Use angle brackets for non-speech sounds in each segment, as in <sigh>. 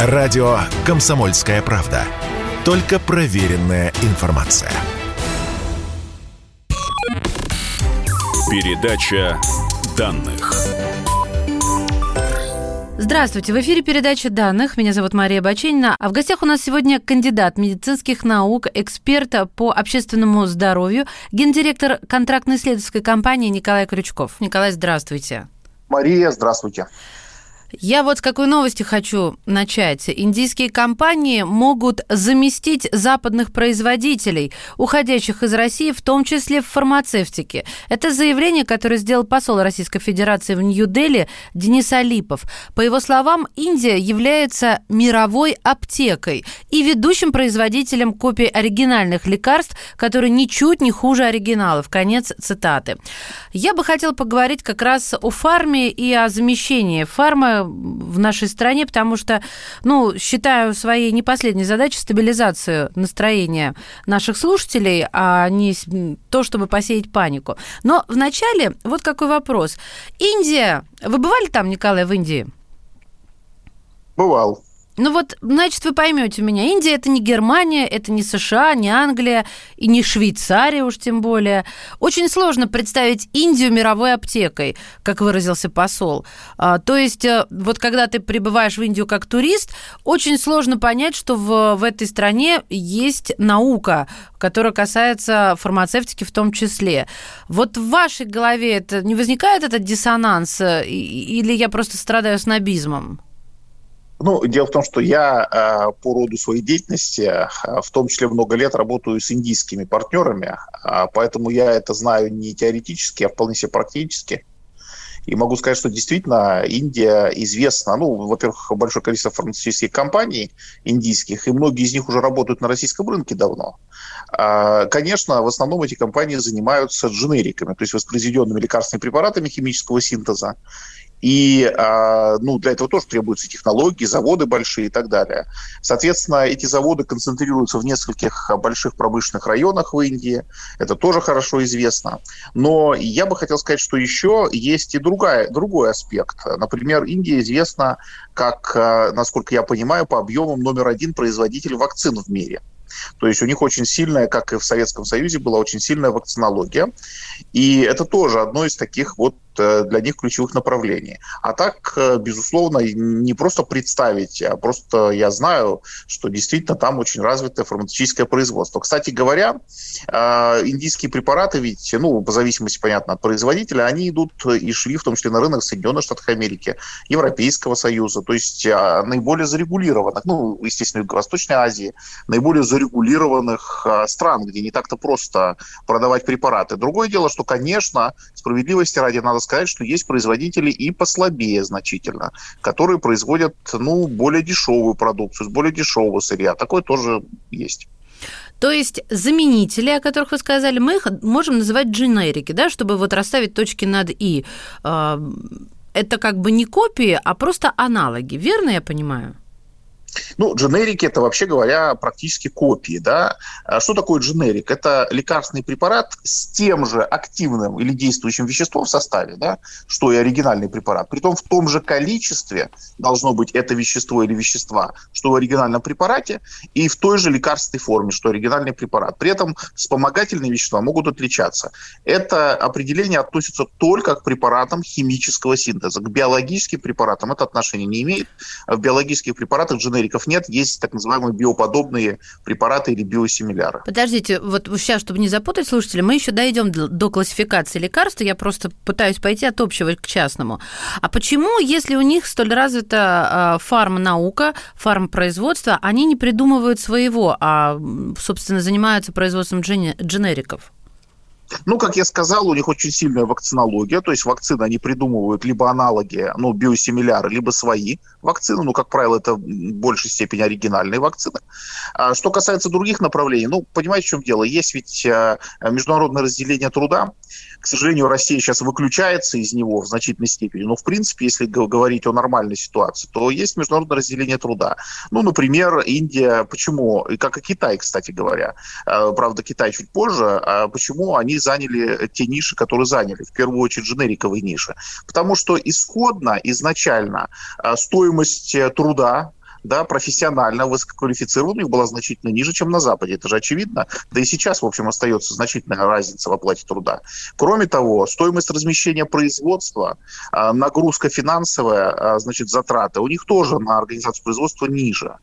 Радио «Комсомольская правда». Только проверенная информация. Передача данных. Здравствуйте, в эфире передача данных. Меня зовут Мария Баченина. А в гостях у нас сегодня кандидат медицинских наук, эксперт по общественному здоровью, гендиректор контрактно-исследовательской компании Николай Крючков. Николай, здравствуйте. Мария, здравствуйте. Я вот с какой новости хочу начать. Индийские компании могут заместить западных производителей, уходящих из России, в том числе в фармацевтике. Это заявление, которое сделал посол Российской Федерации в Нью-Дели Денис Алипов. По его словам, Индия является мировой аптекой и ведущим производителем копий оригинальных лекарств, которые ничуть не хуже оригиналов. Конец цитаты. Я бы хотела поговорить как раз о фарме и о замещении фармы в нашей стране, потому что, ну, считаю своей не последней задачей стабилизацию настроения наших слушателей, а не то, чтобы посеять панику. Но вначале вот какой вопрос. Индия. Вы бывали там, Николай, в Индии? Бывал. Ну вот, значит, вы поймете меня. Индия это не Германия, это не США, не Англия и не Швейцария уж тем более. Очень сложно представить Индию мировой аптекой, как выразился посол. А, то есть, э, вот когда ты прибываешь в Индию как турист, очень сложно понять, что в, в этой стране есть наука, которая касается фармацевтики в том числе. Вот в вашей голове это не возникает этот диссонанс, э, или я просто страдаю снобизмом? Ну, дело в том, что я э, по роду своей деятельности, э, в том числе много лет работаю с индийскими партнерами, э, поэтому я это знаю не теоретически, а вполне себе практически. И могу сказать, что действительно Индия известна, ну, во-первых, большое количество фармацевтических компаний индийских, и многие из них уже работают на российском рынке давно. Конечно, в основном эти компании занимаются дженериками, то есть воспроизведенными лекарственными препаратами химического синтеза. И а, ну, для этого тоже требуются технологии, заводы большие и так далее. Соответственно, эти заводы концентрируются в нескольких больших промышленных районах в Индии. Это тоже хорошо известно. Но я бы хотел сказать, что еще есть и другая, другой аспект. Например, Индия известна как, а, насколько я понимаю, по объемам номер один производитель вакцин в мире. То есть у них очень сильная, как и в Советском Союзе, была очень сильная вакцинология. И это тоже одно из таких вот для них ключевых направлений. А так, э, безусловно, не просто представить, а просто я знаю, что действительно там очень развитое фармацевтическое производство. Кстати говоря, э, индийские препараты ведь, ну, по зависимости, понятно, от производителя, они идут и шли в том числе на рынок Соединенных Штатов Америки, Европейского Союза, то есть наиболее зарегулированных, ну, естественно, Юго-Восточной Азии, наиболее зарегулированных стран, где не так-то просто продавать препараты. Другое дело, что, конечно, справедливости ради надо сказать, что есть производители и послабее значительно, которые производят ну, более дешевую продукцию, с более дешевого сырья. Такое тоже есть. То есть заменители, о которых вы сказали, мы их можем называть дженерики, да, чтобы вот расставить точки над «и». А, это как бы не копии, а просто аналоги, верно я понимаю? Ну, дженерики – это, вообще говоря, практически копии. Да? А что такое дженерик? Это лекарственный препарат с тем же активным или действующим веществом в составе, да, что и оригинальный препарат. Притом в том же количестве должно быть это вещество или вещества, что в оригинальном препарате, и в той же лекарственной форме, что оригинальный препарат. При этом вспомогательные вещества могут отличаться. Это определение относится только к препаратам химического синтеза. К биологическим препаратам это отношение не имеет. В биологических препаратах дженерик дженериков нет, есть так называемые биоподобные препараты или биосимиляры. Подождите, вот сейчас, чтобы не запутать слушателей, мы еще дойдем до классификации лекарств, я просто пытаюсь пойти от общего к частному. А почему, если у них столь развита а, фармнаука, фармпроизводство, они не придумывают своего, а, собственно, занимаются производством дженериков? Ну, как я сказал, у них очень сильная вакцинология, то есть вакцины они придумывают либо аналоги, ну, биосимиляры, либо свои вакцины, ну, как правило, это в большей степени оригинальные вакцины. А что касается других направлений, ну, понимаете, в чем дело? Есть ведь э, международное разделение труда, к сожалению, Россия сейчас выключается из него в значительной степени. Но, в принципе, если говорить о нормальной ситуации, то есть международное разделение труда. Ну, например, Индия, почему, и как и Китай, кстати говоря, э, правда, Китай чуть позже, а почему они заняли те ниши, которые заняли, в первую очередь дженериковые ниши. Потому что исходно, изначально э, стоимость труда да, профессионально, них была значительно ниже, чем на Западе. Это же очевидно. Да и сейчас, в общем, остается значительная разница в оплате труда. Кроме того, стоимость размещения производства, а, нагрузка финансовая, а, значит, затраты, у них тоже на организацию производства ниже.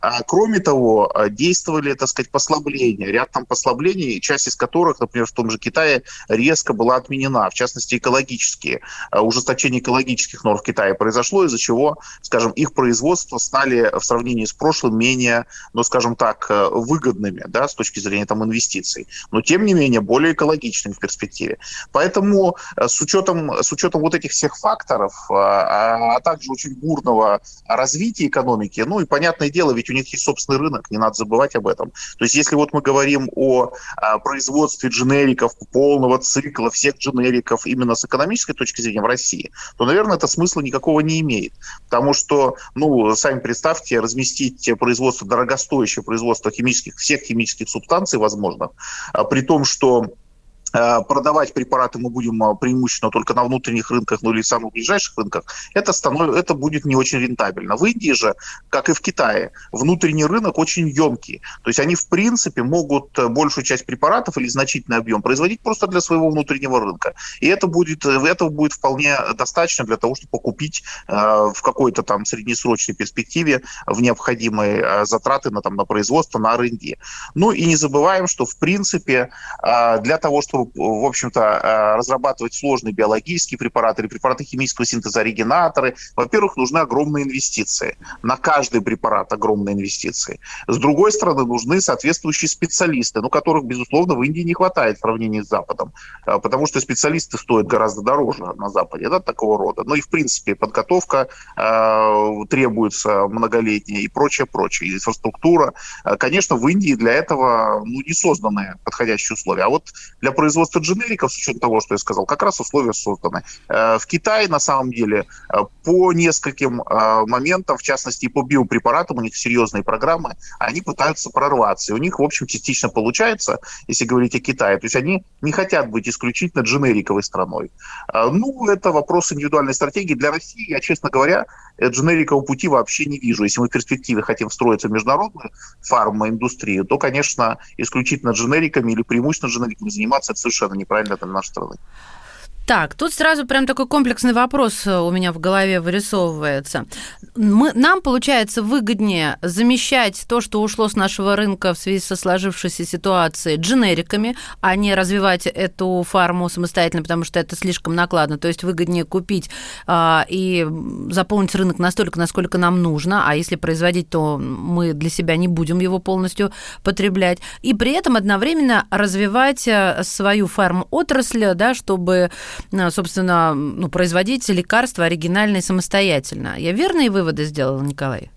А, кроме того, действовали, так сказать, послабления, ряд там послаблений, часть из которых, например, в том же Китае резко была отменена, в частности, экологические. Ужесточение экологических норм в Китае произошло, из-за чего, скажем, их производство стали в сравнении с прошлым менее, ну, скажем так, э, выгодными, да, с точки зрения там инвестиций, но тем не менее более экологичными в перспективе. Поэтому э, с учетом, с учетом вот этих всех факторов, э, а, а также очень бурного развития экономики, ну и понятное дело, ведь у них есть собственный рынок, не надо забывать об этом. То есть если вот мы говорим о, о производстве дженериков полного цикла, всех дженериков именно с экономической точки зрения в России, то, наверное, это смысла никакого не имеет. Потому что, ну, сами представьте, разместить производство, дорогостоящее производство химических, всех химических субстанций возможно, а при том, что продавать препараты мы будем э, преимущественно только на внутренних рынках, ну или самых ближайших рынках, это, станов... это будет не очень рентабельно. В Индии же, как и в Китае, внутренний рынок очень емкий. То есть они, в принципе, могут э, большую часть препаратов или значительный объем производить просто для своего внутреннего рынка. И это будет, этого будет вполне достаточно для того, чтобы покупить в какой-то там среднесрочной перспективе в необходимые затраты на, там, на производство, на R&D. Ну и не забываем, что, в принципе, для того, чтобы в общем-то, э, разрабатывать сложные биологические препараты или препараты химического синтеза, оригинаторы, во-первых, нужны огромные инвестиции. На каждый препарат огромные инвестиции. С другой стороны, нужны соответствующие специалисты, ну, которых, безусловно, в Индии не хватает в сравнении с Западом, э, потому что специалисты стоят гораздо дороже на Западе, да, такого рода. Ну и, в принципе, подготовка э, требуется многолетняя и прочее, прочее, инфраструктура. Конечно, в Индии для этого ну, не созданы подходящие условия. А вот для производства производства дженериков, с учетом того, что я сказал, как раз условия созданы. Э, в Китае, на самом деле, э, по нескольким э, моментам, в частности, по биопрепаратам, у них серьезные программы, они пытаются прорваться. И у них, в общем, частично получается, если говорить о Китае. То есть они не хотят быть исключительно дженериковой страной. Ну, это вопрос индивидуальной стратегии. Для России, я, честно говоря, дженерикового пути вообще не вижу. Если мы в перспективе хотим встроиться в международную фармаиндустрию, то, конечно, исключительно дженериками или преимущественно дженериками заниматься совершенно неправильно для нашей страны. Так, тут сразу прям такой комплексный вопрос э, у меня в голове вырисовывается. Мы, нам, получается, выгоднее замещать то, что ушло с нашего рынка в связи со сложившейся ситуацией, дженериками, а не развивать эту фарму самостоятельно, потому что это слишком накладно. То есть выгоднее купить а, и заполнить рынок настолько, насколько нам нужно, а если производить, то мы для себя не будем его полностью потреблять. И при этом одновременно развивать э, свою фарм-отрасль, да, чтобы собственно, ну, производить лекарства оригинальные самостоятельно. Я верные выводы сделала, Николай?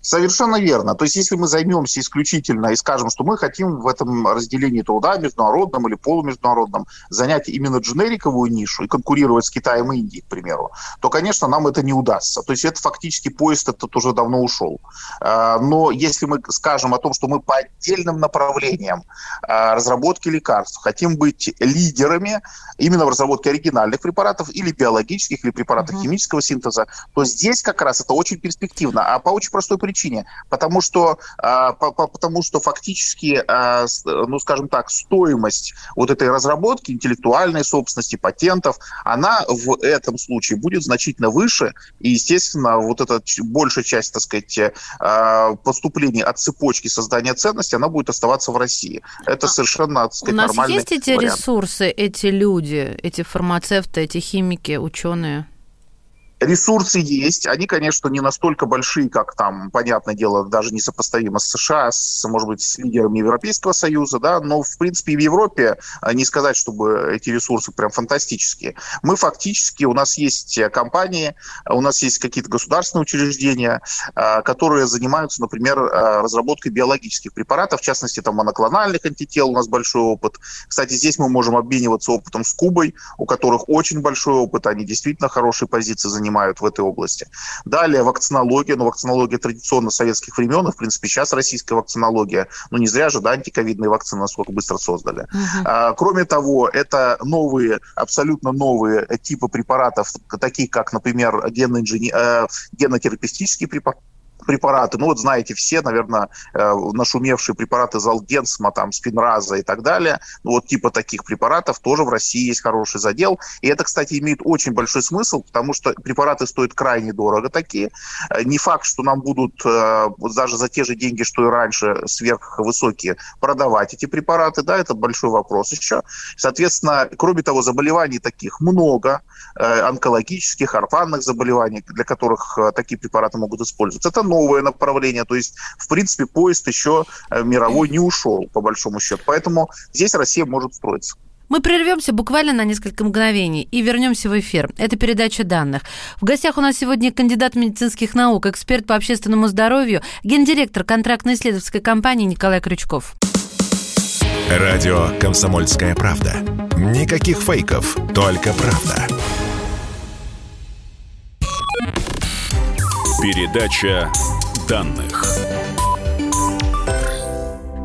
Совершенно верно. То есть если мы займемся исключительно и скажем, что мы хотим в этом разделении труда, международном или полумеждународном, занять именно дженериковую нишу и конкурировать с Китаем и Индией, к примеру, то, конечно, нам это не удастся. То есть это фактически поезд этот уже давно ушел. А, но если мы скажем о том, что мы по отдельным направлениям а, разработки лекарств хотим быть лидерами именно в разработке оригинальных препаратов или биологических, или препаратов mm-hmm. химического синтеза, то здесь как раз это очень перспективно. А по очень простой причине причине. Потому что, а, потому что фактически, а, ну, скажем так, стоимость вот этой разработки интеллектуальной собственности, патентов, она в этом случае будет значительно выше. И, естественно, вот эта большая часть, так сказать, а, поступлений от цепочки создания ценности, она будет оставаться в России. Это совершенно, так сказать, У нас есть эти вариант. ресурсы, эти люди, эти фармацевты, эти химики, ученые? Ресурсы есть, они, конечно, не настолько большие, как там, понятное дело, даже не сопоставимо с США, с, может быть, с лидерами Европейского Союза, да, но, в принципе, в Европе а, не сказать, чтобы эти ресурсы прям фантастические. Мы фактически, у нас есть компании, у нас есть какие-то государственные учреждения, а, которые занимаются, например, а, разработкой биологических препаратов, в частности, там, моноклональных антител, у нас большой опыт. Кстати, здесь мы можем обмениваться опытом с Кубой, у которых очень большой опыт, они действительно хорошие позиции занимают занимают в этой области. Далее вакцинология, но ну, вакцинология традиционно советских времен, и, в принципе, сейчас российская вакцинология, ну, не зря же, да, антиковидные вакцины насколько быстро создали. Uh-huh. А, кроме того, это новые, абсолютно новые типы препаратов, такие как, например, генно-инжени... э, генотерапевтические препараты, препараты, ну вот знаете все, наверное, э, нашумевшие препараты Залденсма, там, Спинраза и так далее, ну вот типа таких препаратов тоже в России есть хороший задел. И это, кстати, имеет очень большой смысл, потому что препараты стоят крайне дорого такие. Э, не факт, что нам будут э, даже за те же деньги, что и раньше, сверхвысокие, продавать эти препараты, да, это большой вопрос еще. Соответственно, кроме того, заболеваний таких много, онкологических, орфанных заболеваний, для которых такие препараты могут использоваться. Это новое направление, то есть, в принципе, поезд еще э, мировой не ушел, по большому счету. Поэтому здесь Россия может строиться. Мы прервемся буквально на несколько мгновений и вернемся в эфир. Это передача данных. В гостях у нас сегодня кандидат медицинских наук, эксперт по общественному здоровью, гендиректор контрактно-исследовательской компании Николай Крючков. Радио «Комсомольская правда». Никаких фейков, только правда. Передача данных.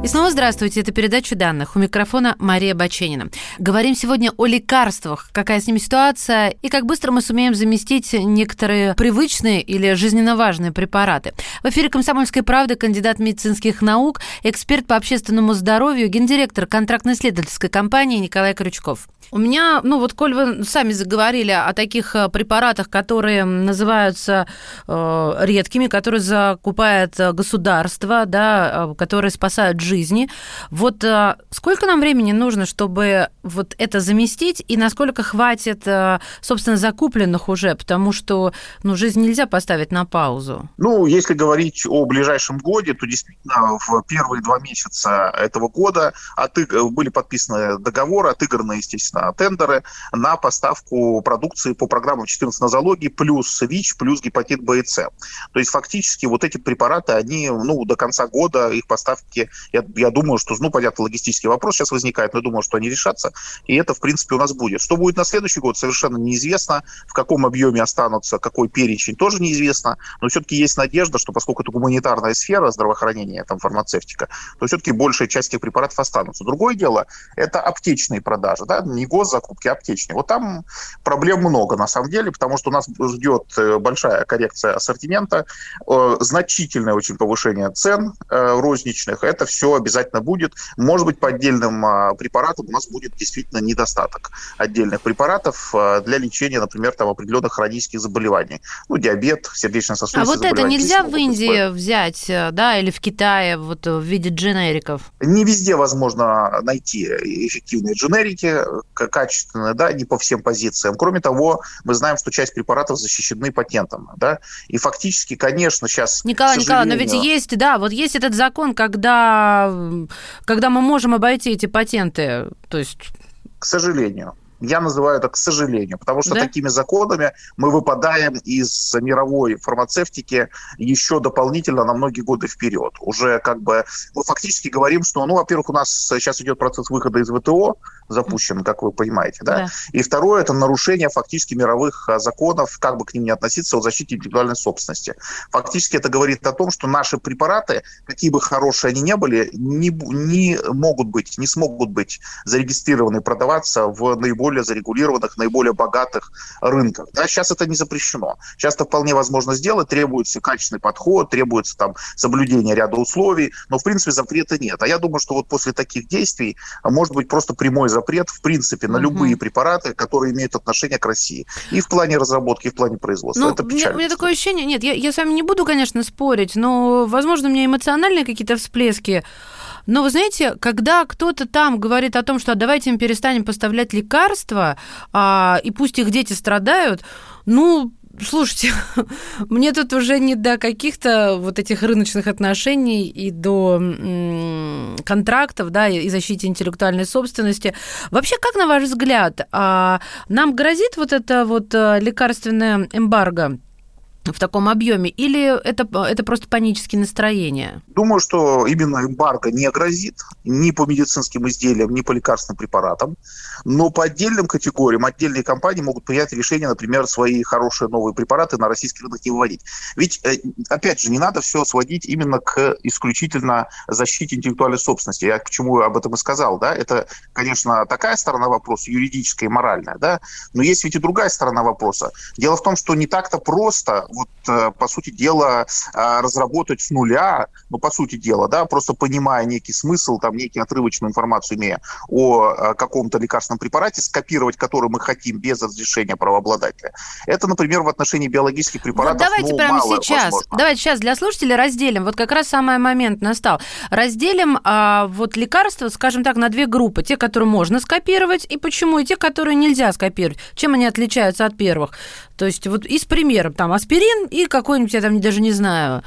И снова здравствуйте, это передача данных. У микрофона Мария Баченина. Говорим сегодня о лекарствах, какая с ними ситуация и как быстро мы сумеем заместить некоторые привычные или жизненно важные препараты. В эфире «Комсомольской правды» кандидат медицинских наук, эксперт по общественному здоровью, гендиректор контрактно-исследовательской компании Николай Крючков. У меня, ну вот, коль вы сами заговорили о таких э, препаратах, которые называются э, редкими, которые закупает э, государство, да, э, которые спасают жизни, вот э, сколько нам времени нужно, чтобы вот это заместить, и насколько хватит, э, собственно, закупленных уже, потому что, ну, жизнь нельзя поставить на паузу. Ну, если говорить о ближайшем годе, то действительно в первые два месяца этого года отыг... были подписаны договоры, отыграны, естественно, тендеры на поставку продукции по программам 14 нозологии плюс ВИЧ, плюс гепатит Б и С. То есть фактически вот эти препараты, они ну, до конца года, их поставки, я, я думаю, что, ну, понятно, логистический вопрос сейчас возникает, но я думаю, что они решатся, и это, в принципе, у нас будет. Что будет на следующий год, совершенно неизвестно, в каком объеме останутся, какой перечень, тоже неизвестно, но все-таки есть надежда, что поскольку это гуманитарная сфера здравоохранения, там, фармацевтика, то все-таки большая часть этих препаратов останутся. Другое дело, это аптечные продажи, да, не госзакупки аптечные. Вот там проблем много на самом деле, потому что у нас ждет э, большая коррекция ассортимента, э, значительное очень повышение цен э, розничных. Это все обязательно будет. Может быть, по отдельным а, препаратам у нас будет действительно недостаток отдельных препаратов для лечения, например, там определенных хронических заболеваний. Ну, диабет, сердечно-сосудистые А вот это нельзя в Индии взять, да, или в Китае вот в виде дженериков? Не везде возможно найти эффективные дженерики, качественная, да, не по всем позициям. Кроме того, мы знаем, что часть препаратов защищены патентом, да, и фактически, конечно, сейчас... Николай, Николай, но ведь есть, да, вот есть этот закон, когда, когда мы можем обойти эти патенты, то есть... К сожалению. Я называю это к сожалению, потому что да? такими законами мы выпадаем из мировой фармацевтики еще дополнительно на многие годы вперед. Уже как бы мы фактически говорим, что, ну, во-первых, у нас сейчас идет процесс выхода из ВТО, запущен, как вы понимаете, да? да. И второе это нарушение фактически мировых а, законов, как бы к ним ни относиться, о защите интеллектуальной собственности. Фактически это говорит о том, что наши препараты, какие бы хорошие они ни были, не, не могут быть, не смогут быть зарегистрированы и продаваться в наиболее зарегулированных, наиболее богатых рынках. Да? Сейчас это не запрещено. Сейчас это вполне возможно сделать, требуется качественный подход, требуется там соблюдение ряда условий, но в принципе запрета нет. А я думаю, что вот после таких действий может быть просто прямой запрет, в принципе, на угу. любые препараты, которые имеют отношение к России. И в плане разработки, и в плане производства. Ну, Это печально. У меня такое ощущение, нет, я, я с вами не буду, конечно, спорить, но, возможно, у меня эмоциональные какие-то всплески. Но вы знаете, когда кто-то там говорит о том, что давайте им перестанем поставлять лекарства, а, и пусть их дети страдают, ну, Слушайте, <laughs> мне тут уже не до каких-то вот этих рыночных отношений и до контрактов, да, и защите интеллектуальной собственности. Вообще, как на ваш взгляд, а, нам грозит вот это вот э, лекарственное эмбарго? В таком объеме, или это, это просто панические настроения? Думаю, что именно эмбарго не грозит ни по медицинским изделиям, ни по лекарственным препаратам, но по отдельным категориям отдельные компании могут принять решение, например, свои хорошие новые препараты на российский рынок не выводить. Ведь, э, опять же, не надо все сводить именно к исключительно защите интеллектуальной собственности. Я почему об этом и сказал, да, это, конечно, такая сторона вопроса, юридическая и моральная, да, но есть ведь и другая сторона вопроса. Дело в том, что не так-то просто вот, э, по сути дела, э, разработать с нуля, ну, по сути дела, да, просто понимая некий смысл, там, некий отрывочную информацию имея о каком-то лекарственном препарате, скопировать который мы хотим без разрешения правообладателя. Это, например, в отношении биологических препаратов, вот давайте ну, прямо сейчас, возможно. давайте сейчас для слушателей разделим, вот как раз самый момент настал. Разделим а, вот лекарства, скажем так, на две группы. Те, которые можно скопировать, и почему, и те, которые нельзя скопировать. Чем они отличаются от первых? То есть вот из примеров, там, аспирин и какой-нибудь, я там даже не знаю,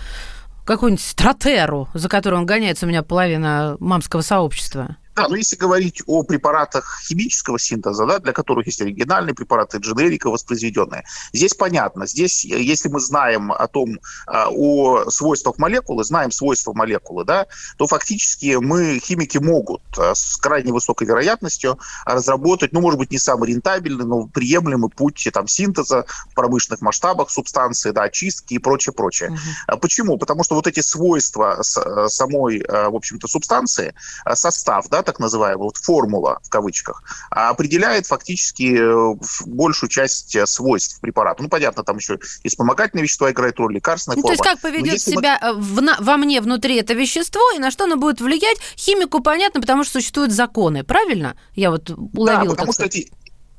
какую-нибудь стратеру, за которую он гоняется у меня половина мамского сообщества. Да, но если говорить о препаратах химического синтеза, да, для которых есть оригинальные препараты, дженерика воспроизведенные, здесь понятно. Здесь, если мы знаем о том, а, о свойствах молекулы, знаем свойства молекулы, да, то фактически мы, химики могут а, с крайне высокой вероятностью разработать, ну, может быть, не самый рентабельный, но приемлемый путь там, синтеза в промышленных масштабах субстанции, да, очистки и прочее, прочее. Угу. Почему? Потому что вот эти свойства самой, в общем-то, субстанции, состав, да, так называемая, вот формула в кавычках, определяет фактически э, большую часть э, свойств препарата. Ну, понятно, там еще и вспомогательные вещества играют роль, лекарственная ну, форма. То есть как поведет себя мы... Э, в, во мне внутри это вещество, и на что оно будет влиять, химику понятно, потому что существуют законы, правильно? Я вот уловила. Да, потому что эти,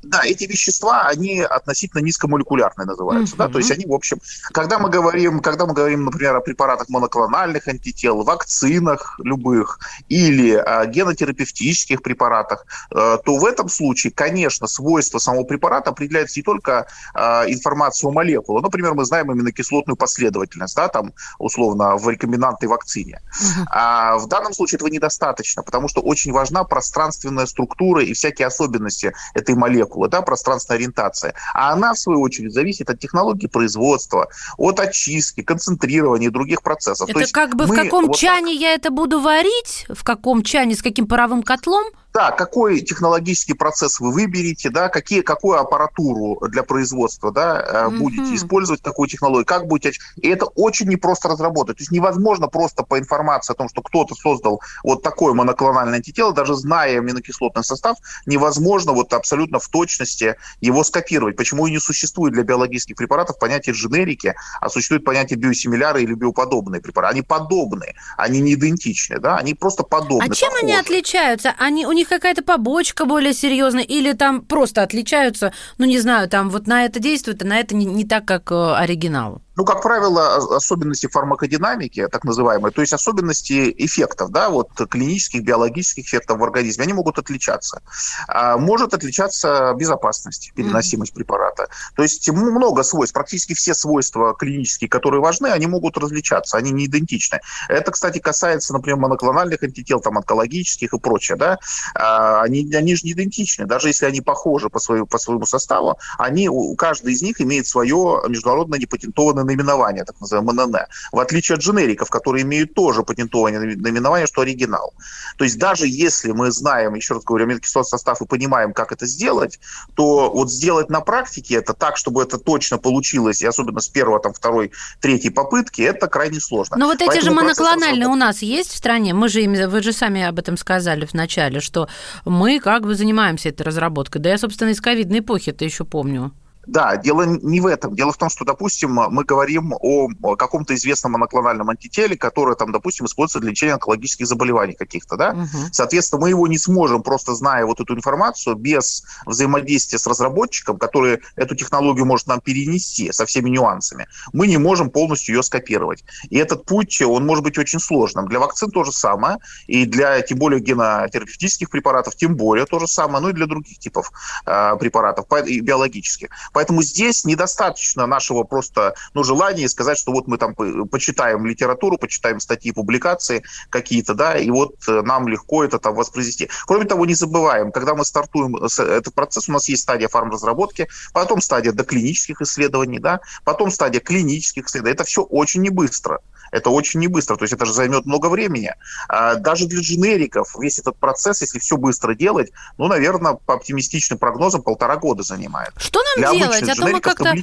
да, эти вещества, они относительно низкомолекулярные называются, uh-huh. да, то есть они, в общем, когда мы говорим, когда мы говорим, например, о препаратах моноклональных антител, вакцинах любых или о генотерапевтических препаратах, э, то в этом случае, конечно, свойства самого препарата определяются не только э, информацией о молекуле, например, мы знаем именно кислотную последовательность, да, там, условно, в рекомбинантной вакцине. Uh-huh. А в данном случае этого недостаточно, потому что очень важна пространственная структура и всякие особенности этой молекулы молекулы, да, пространственная ориентация. А она, в свою очередь, зависит от технологии производства, от очистки, концентрирования и других процессов. Это как бы в каком вот чане так... я это буду варить, в каком чане, с каким паровым котлом? Да, какой технологический процесс вы выберете, да, какие, какую аппаратуру для производства да, mm-hmm. будете использовать, какую технологию, как будете... И это очень непросто разработать. То есть невозможно просто по информации о том, что кто-то создал вот такое моноклональное антитело, даже зная аминокислотный состав, невозможно вот абсолютно в точности его скопировать. Почему и не существует для биологических препаратов понятия дженерики, а существует понятие биосимиляры или биоподобные препараты. Они подобные, они не идентичны, да, они просто подобны. А чем похожи. они отличаются? Они, у них какая-то побочка более серьезная, или там просто отличаются, ну, не знаю, там вот на это действует, а на это не, не так, как э, оригинал? Ну, как правило, особенности фармакодинамики, так называемые, то есть особенности эффектов, да, вот клинических, биологических эффектов в организме, они могут отличаться. А может отличаться безопасность, переносимость mm-hmm. препарата. То есть много свойств, практически все свойства клинические, которые важны, они могут различаться, они не идентичны. Это, кстати, касается, например, моноклональных антител, там, онкологических и прочее, да, а, они, они же не идентичны, даже если они похожи по, своему, по своему составу, они, у каждый из них имеет свое международно непатентованное наименование, так называемое МНН, в отличие от дженериков, которые имеют тоже патентованное наименование, что оригинал. То есть даже если мы знаем, еще раз говорю, аминокислотный состав и понимаем, как это сделать, то вот сделать на практике это так, чтобы это точно получилось, и особенно с первого, там, второй, третьей попытки, это крайне сложно. Но вот эти Поэтому же моноклональные у нас есть в стране? Мы же, вы же сами об этом сказали в начале, что мы как бы занимаемся этой разработкой. Да я, собственно, из ковидной эпохи это еще помню. Да, дело не в этом. Дело в том, что, допустим, мы говорим о каком-то известном моноклональном антителе, которое, там, допустим, используется для лечения онкологических заболеваний каких-то, да? Угу. Соответственно, мы его не сможем, просто зная вот эту информацию, без взаимодействия с разработчиком, который эту технологию может нам перенести со всеми нюансами, мы не можем полностью ее скопировать. И этот путь, он может быть очень сложным. Для вакцин то же самое, и для, тем более, генотерапевтических препаратов, тем более то же самое, ну и для других типов э, препаратов, и биологических. Поэтому здесь недостаточно нашего просто ну, желания сказать, что вот мы там почитаем литературу, почитаем статьи, публикации какие-то, да, и вот э, нам легко это там воспроизвести. Кроме того, не забываем, когда мы стартуем этот процесс, у нас есть стадия фармразработки, потом стадия доклинических исследований, да, потом стадия клинических исследований. Это все очень не быстро. Это очень не быстро, то есть это же займет много времени. А даже для дженериков весь этот процесс, если все быстро делать, ну, наверное, по оптимистичным прогнозам полтора года занимает. Что нам для делать? А то мы как-то...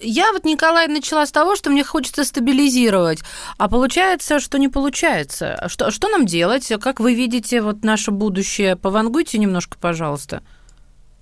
Я вот, Николай, начала с того, что мне хочется стабилизировать, а получается, что не получается. Что, что нам делать? Как вы видите вот наше будущее? Повангуйте немножко, пожалуйста.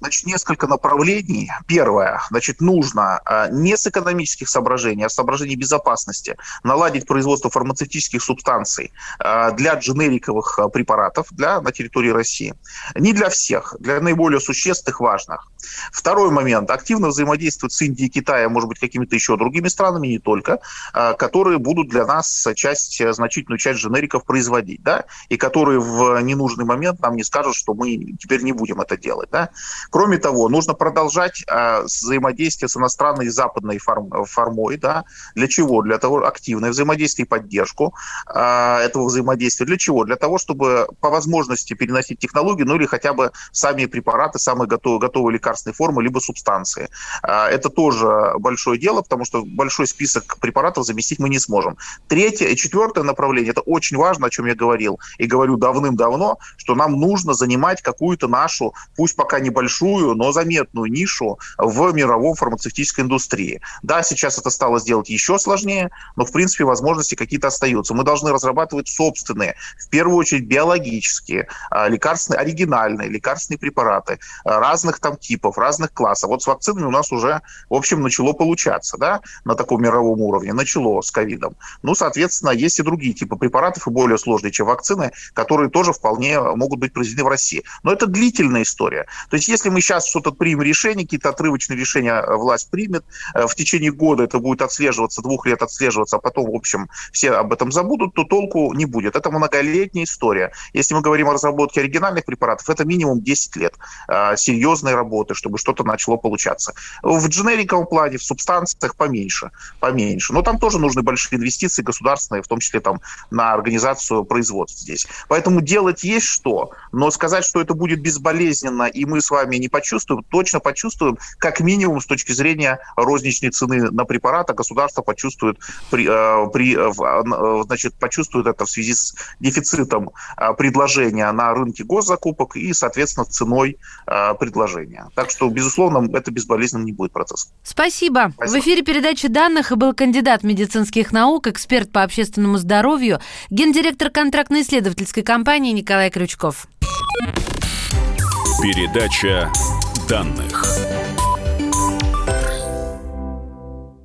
Значит, несколько направлений. Первое, значит, нужно а, не с экономических соображений, а с соображений безопасности наладить производство фармацевтических субстанций а, для дженериковых а, препаратов для, на территории России. Не для всех, для наиболее существенных, важных. Второй момент. Активно взаимодействовать с Индией, Китаем, может быть, какими-то еще другими странами, не только, которые будут для нас часть, значительную часть дженериков производить, да, и которые в ненужный момент нам не скажут, что мы теперь не будем это делать, да. Кроме того, нужно продолжать э, взаимодействие с иностранной и западной форм, формой. Да? Для чего? Для того, активное взаимодействие и поддержку э, этого взаимодействия. Для чего? Для того, чтобы по возможности переносить технологии, ну или хотя бы сами препараты, самые готовые, готовые лекарственные формы, либо субстанции. Э, это тоже большое дело, потому что большой список препаратов заместить мы не сможем. Третье и четвертое направление, это очень важно, о чем я говорил, и говорю давным-давно, что нам нужно занимать какую-то нашу, пусть пока небольшую, но заметную нишу в мировом фармацевтической индустрии. Да, сейчас это стало сделать еще сложнее, но, в принципе, возможности какие-то остаются. Мы должны разрабатывать собственные, в первую очередь, биологические, а, лекарственные, оригинальные лекарственные препараты а, разных там типов, разных классов. Вот с вакцинами у нас уже, в общем, начало получаться, да, на таком мировом уровне, начало с ковидом. Ну, соответственно, есть и другие типы препаратов, и более сложные, чем вакцины, которые тоже вполне могут быть произведены в России. Но это длительная история. То есть, если мы сейчас что-то примем решение, какие-то отрывочные решения э, власть примет, э, в течение года это будет отслеживаться, двух лет отслеживаться, а потом, в общем, все об этом забудут, то толку не будет. Это многолетняя история. Если мы говорим о разработке оригинальных препаратов, это минимум 10 лет э, серьезной работы, чтобы что-то начало получаться. В дженериковом плане, в субстанциях поменьше, поменьше. Но там тоже нужны большие инвестиции государственные, в том числе там на организацию производств здесь. Поэтому делать есть что, но сказать, что это будет безболезненно, и мы с вами не почувствуем, точно почувствуем, как минимум с точки зрения розничной цены на препарат, а государство почувствует, при, э, при, э, э, значит, почувствует это в связи с дефицитом предложения на рынке госзакупок и, соответственно, ценой предложения. Так что, безусловно, это безболезненным не будет процесс. Спасибо. Спасибо. В эфире передачи данных был кандидат медицинских наук, эксперт по общественному здоровью, гендиректор контрактно-исследовательской компании Николай Крючков. Передача данных.